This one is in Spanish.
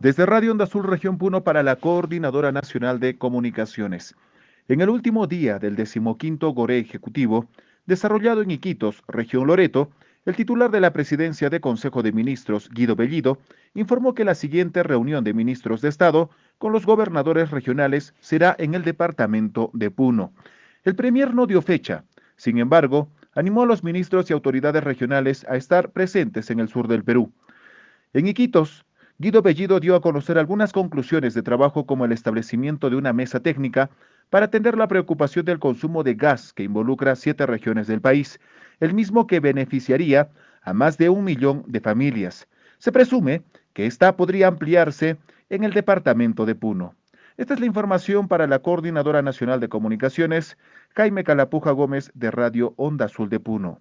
Desde Radio Onda Azul Región Puno para la Coordinadora Nacional de Comunicaciones. En el último día del decimoquinto Gore Ejecutivo, desarrollado en Iquitos, región Loreto, el titular de la presidencia de Consejo de Ministros, Guido Bellido, informó que la siguiente reunión de ministros de Estado con los gobernadores regionales será en el departamento de Puno. El premier no dio fecha, sin embargo, animó a los ministros y autoridades regionales a estar presentes en el sur del Perú. En Iquitos, Guido Bellido dio a conocer algunas conclusiones de trabajo como el establecimiento de una mesa técnica para atender la preocupación del consumo de gas que involucra siete regiones del país, el mismo que beneficiaría a más de un millón de familias. Se presume que esta podría ampliarse en el departamento de Puno. Esta es la información para la Coordinadora Nacional de Comunicaciones, Jaime Calapuja Gómez de Radio Onda Azul de Puno.